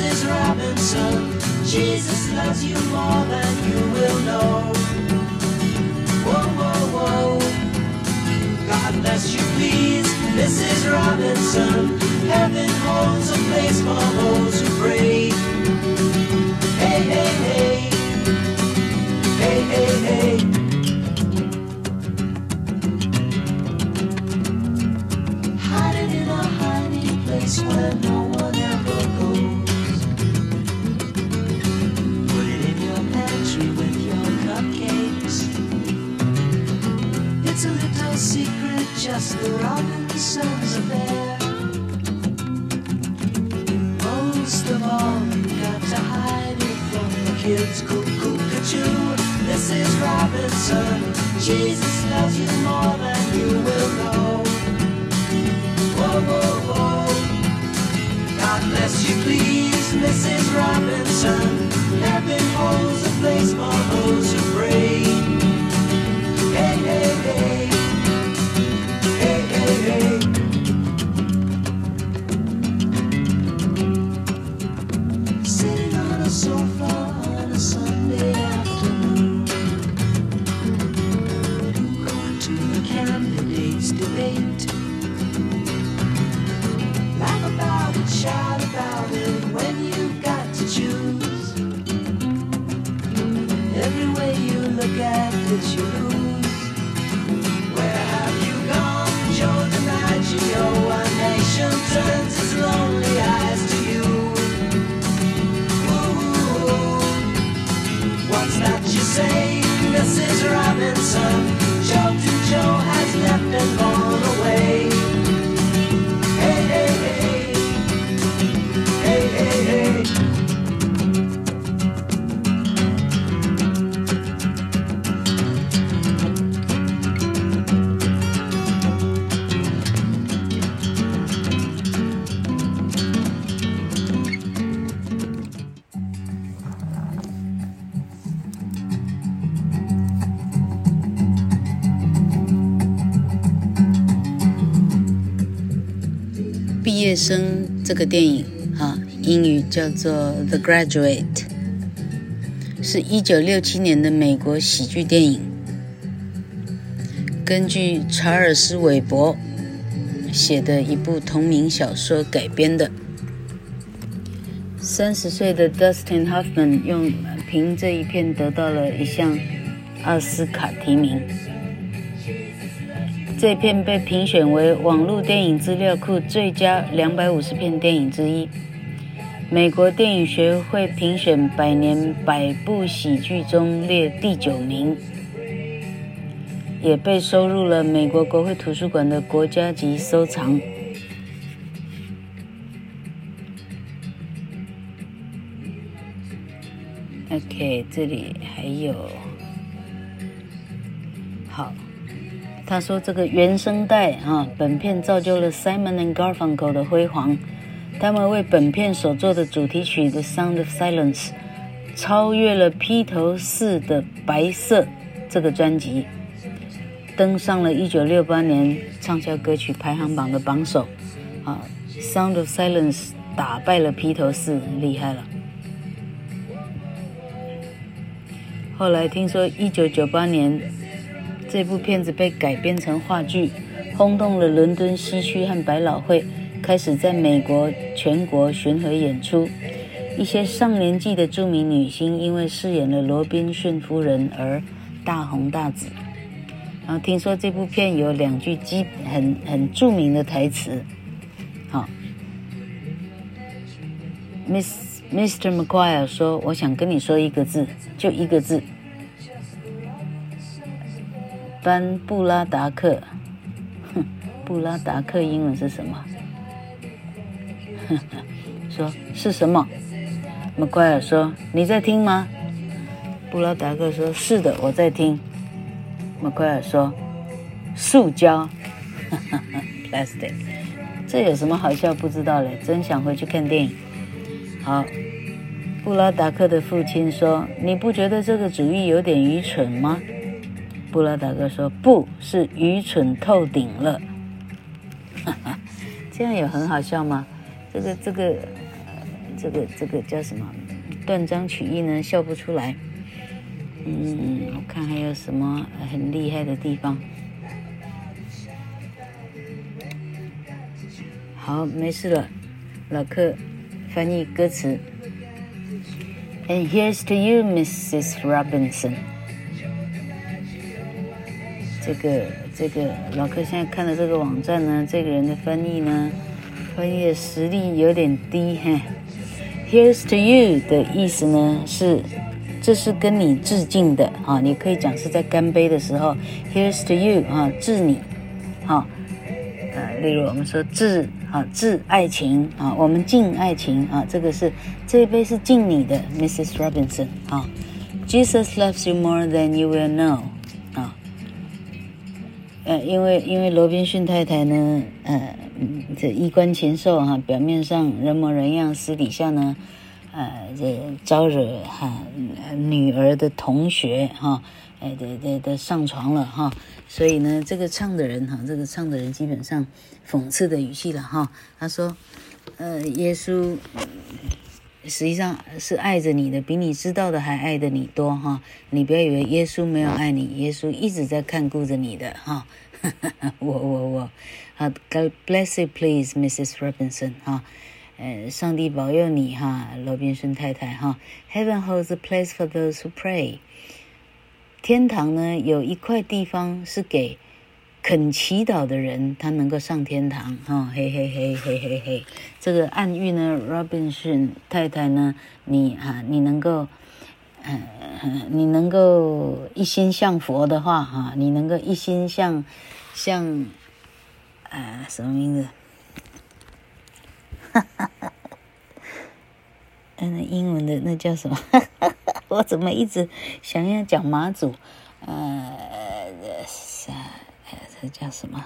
Mrs. Robinson. Jesus loves you more than you will know. Whoa, whoa, whoa. God bless you, please, Mrs. Robinson. Heaven holds a place for those who pray. Hey, hey, hey. Of all, you got to hide it from the kids. Cuckoo, cuckoo, is Robinson. Jesus loves you more than you will know. Whoa, whoa, whoa. God bless you, please, Mrs. Robinson. Heaven holds a place for those who pray. Hey, hey. Hey, 生这个电影，啊，英语叫做《The Graduate》，是一九六七年的美国喜剧电影，根据查尔斯·韦伯写的一部同名小说改编的。三十岁的 Dustin Hoffman 用凭这一片得到了一项奥斯卡提名。这片被评选为网络电影资料库最佳两百五十片电影之一，美国电影学会评选百年百部喜剧中列第九名，也被收入了美国国会图书馆的国家级收藏。OK，这里还有，好。他说：“这个原声带啊，本片造就了 Simon and Garfunkel 的辉煌。他们为本片所做的主题曲《The Sound of Silence》超越了披头士的《白色》这个专辑，登上了1968年畅销歌曲排行榜的榜首。啊，《Sound of Silence》打败了披头士，厉害了。后来听说1998年。”这部片子被改编成话剧，轰动了伦敦西区和百老汇，开始在美国全国巡回演出。一些上年纪的著名女星因为饰演了罗宾逊夫人而大红大紫。然后听说这部片有两句基很很著名的台词，好，Miss Mr. McGuire 说：“我想跟你说一个字，就一个字。”班布拉达克，哼，布拉达克英文是什么？说是什么？麦奎尔说：“你在听吗？”布拉达克说：“是的，我在听。”麦奎尔说：“塑胶，plastic，这有什么好笑？不知道嘞，真想回去看电影。”好，布拉达克的父亲说：“你不觉得这个主意有点愚蠢吗？”布拉达哥说：“不是愚蠢透顶了。”哈哈，这样有很好笑吗？这个这个。这个这个叫什么？断章取义呢？笑不出来。嗯，我看还有什么很厉害的地方。好，没事了。老克翻译歌词。And here's to you, Mrs. Robinson。这个这个老哥现在看的这个网站呢，这个人的翻译呢，翻译的实力有点低，嘿。Here's to you 的意思呢是，这是跟你致敬的啊，你可以讲是在干杯的时候，Here's to you 啊，致你，好，呃，例如我们说致啊，致爱情啊，我们敬爱情啊，这个是这一杯是敬你的，Mrs. Robinson 啊，Jesus loves you more than you will know，呃，因为因为罗宾逊太太呢，呃。这衣冠禽兽哈，表面上人模人样，私底下呢，呃，这招惹哈女儿的同学哈，哎，对对对，上床了哈，所以呢，这个唱的人哈，这个唱的人基本上讽刺的语气了哈。他说，呃，耶稣实际上是爱着你的，比你知道的还爱的你多哈。你不要以为耶稣没有爱你，耶稣一直在看顾着你的哈。我我我。好，God bless you, please, Mrs. Robinson。哈，呃，上帝保佑你哈，罗宾逊太太哈。Heaven holds a place for those who pray。天堂呢，有一块地方是给肯祈祷的人，他能够上天堂哈。嘿嘿嘿嘿嘿嘿，这个暗喻呢，罗宾逊太太呢，你啊，你能够，嗯、呃，你能够一心向佛的话哈，你能够一心向向。啊，什么名字？哈哈哈！嗯，那英文的那叫什么？哈哈哈！我怎么一直想要讲马祖？呃，啥？这叫什么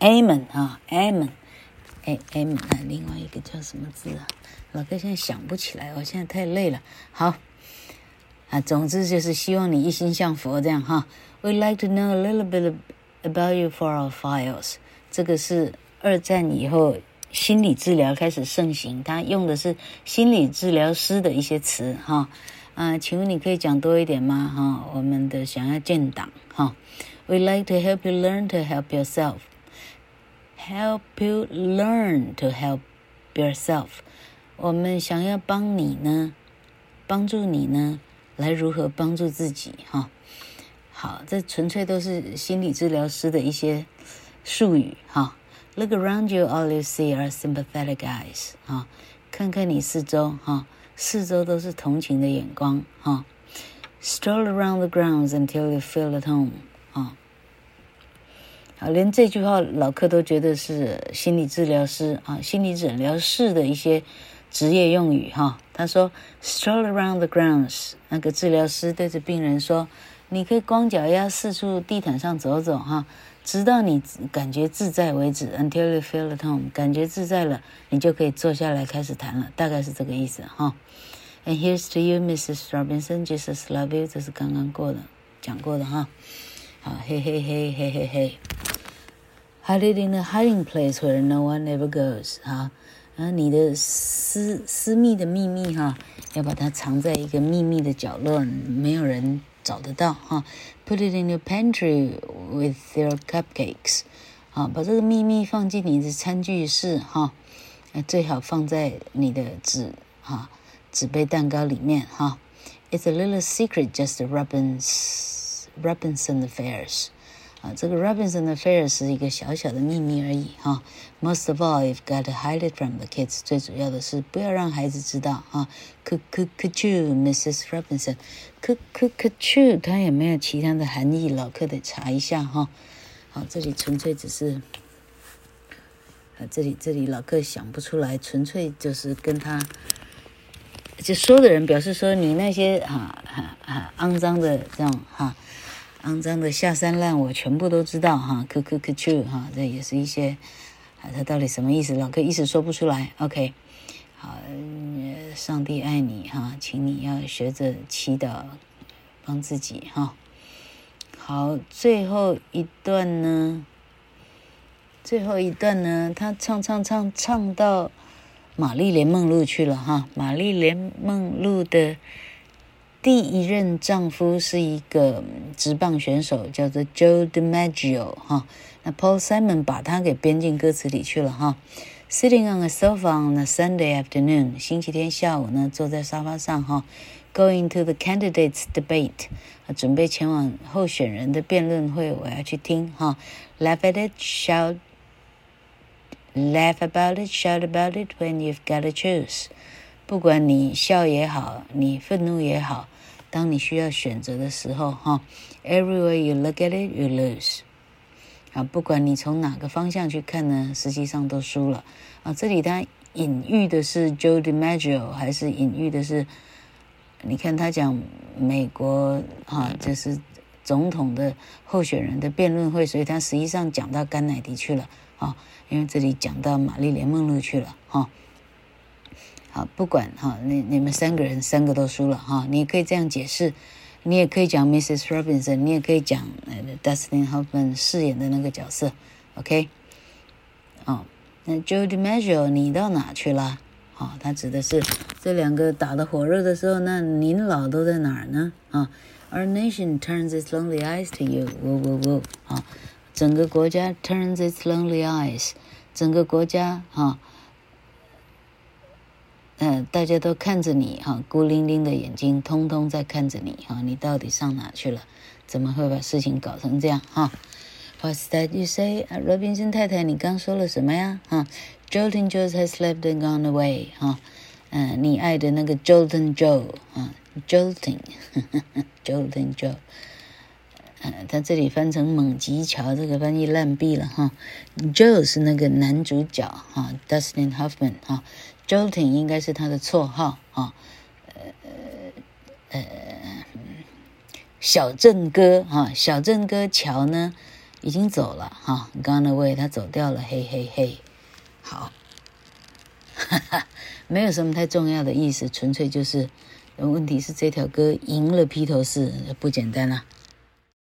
？Amen 啊，Amen，哎，Amen 啊，另外一个叫什么字啊？老哥现在想不起来，我现在太累了。好，啊，总之就是希望你一心向佛这样哈。We like to know a little bit about you for our files. 这个是二战以后心理治疗开始盛行，他用的是心理治疗师的一些词哈啊，请问你可以讲多一点吗？哈，我们的想要建档哈。We like to help you learn to help yourself. Help you learn to help yourself. 我们想要帮你呢，帮助你呢，来如何帮助自己哈。好，这纯粹都是心理治疗师的一些。术语哈，Look around you, all you see are sympathetic eyes 哈，看看你四周哈，四周都是同情的眼光哈。Stroll around the grounds until you feel at home 啊，连这句话老克都觉得是心理治疗师啊，心理诊疗室的一些职业用语哈。他说，Stroll around the grounds，那个治疗师对着病人说，你可以光脚丫四处地毯上走走哈。直到你感觉自在为止，until you feel at home，感觉自在了，你就可以坐下来开始谈了，大概是这个意思哈。And here's to you, Mrs. Robinson, Jesus love you，这是刚刚过的讲过的哈。好，嘿嘿嘿嘿嘿嘿。Hide it in a hiding place where no one ever goes。哈，啊，你的私私密的秘密哈，要把它藏在一个秘密的角落，没有人。找得到哈，Put it in your pantry with your cupcakes，啊，把这个秘密放进你的餐具室哈，最好放在你的纸哈纸杯蛋糕里面哈。It's a little secret, just the Robins Robinson affairs，啊，这个 Robinson affairs 是一个小小的秘密而已哈。Most of all, you've got to hide it from the kids。最主要的是不要让孩子知道啊。Could could could you, Mrs. Robinson? Could could could you？它有没有其他的含义？老客得查一下哈。好，这里纯粹只是，啊，这里这里老客想不出来，纯粹就是跟他，就说的人表示说你那些啊啊啊肮脏的这种哈。肮脏的下三滥，我全部都知道哈。可可可去哈，这也是一些啊，它到底什么意思？老哥一时说不出来。OK，好，上帝爱你哈，请你要学着祈祷，帮自己哈。好，最后一段呢？最后一段呢？他唱唱唱唱到玛丽莲梦露去了哈。玛丽莲梦露的。第一任丈夫是一个职棒选手，叫做 Joe DiMaggio 哈。那 Paul Simon 把他给编进歌词里去了哈。Sitting on a sofa on a Sunday afternoon，星期天下午呢，坐在沙发上哈。Going to the candidates debate，准备前往候选人的辩论会，我要去听哈。Laugh at it, shout, laugh about it, shout about it when you've got to choose。不管你笑也好，你愤怒也好。当你需要选择的时候，哈，Everywhere you look at it, you lose。啊，不管你从哪个方向去看呢，实际上都输了。啊，这里他隐喻的是 Joe DiMaggio，还是隐喻的是？你看他讲美国，哈，就是总统的候选人的辩论会，所以他实际上讲到甘乃迪去了，啊，因为这里讲到玛丽莲梦露去了，哈。啊，不管哈，你你们三个人三个都输了哈，你可以这样解释，你也可以讲 Mrs. Robinson，你也可以讲呃 Dustin Hoffman 饰演的那个角色，OK？哦，那 Joe DiMaggio 你到哪去了？哦，他指的是这两个打得火热的时候，那您老都在哪儿呢？啊，Our nation turns its lonely eyes to you，呜呜呜，啊，整个国家 turns its lonely eyes，整个国家哈。嗯，大家都看着你哈，孤零零的眼睛，通通在看着你哈，你到底上哪去了？怎么会把事情搞成这样哈？What's that you say？啊，罗宾森太太，你刚说了什么呀？哈，Joltin' Joe has left and gone away 哈，嗯，你爱的那个 Joltin' Joe 啊，Joltin'，Joltin' Joe，嗯，他这里翻成猛吉乔，这个翻译烂毙了哈。Joe 是那个男主角哈，Dustin Hoffman 哈。Joltin 应该是他的绰号啊，呃呃，小镇哥哈，小镇哥乔呢已经走了哈，Gone away，他走掉了，嘿嘿嘿，好，哈哈，没有什么太重要的意思，纯粹就是，问题是这条歌赢了披头士不简单啊。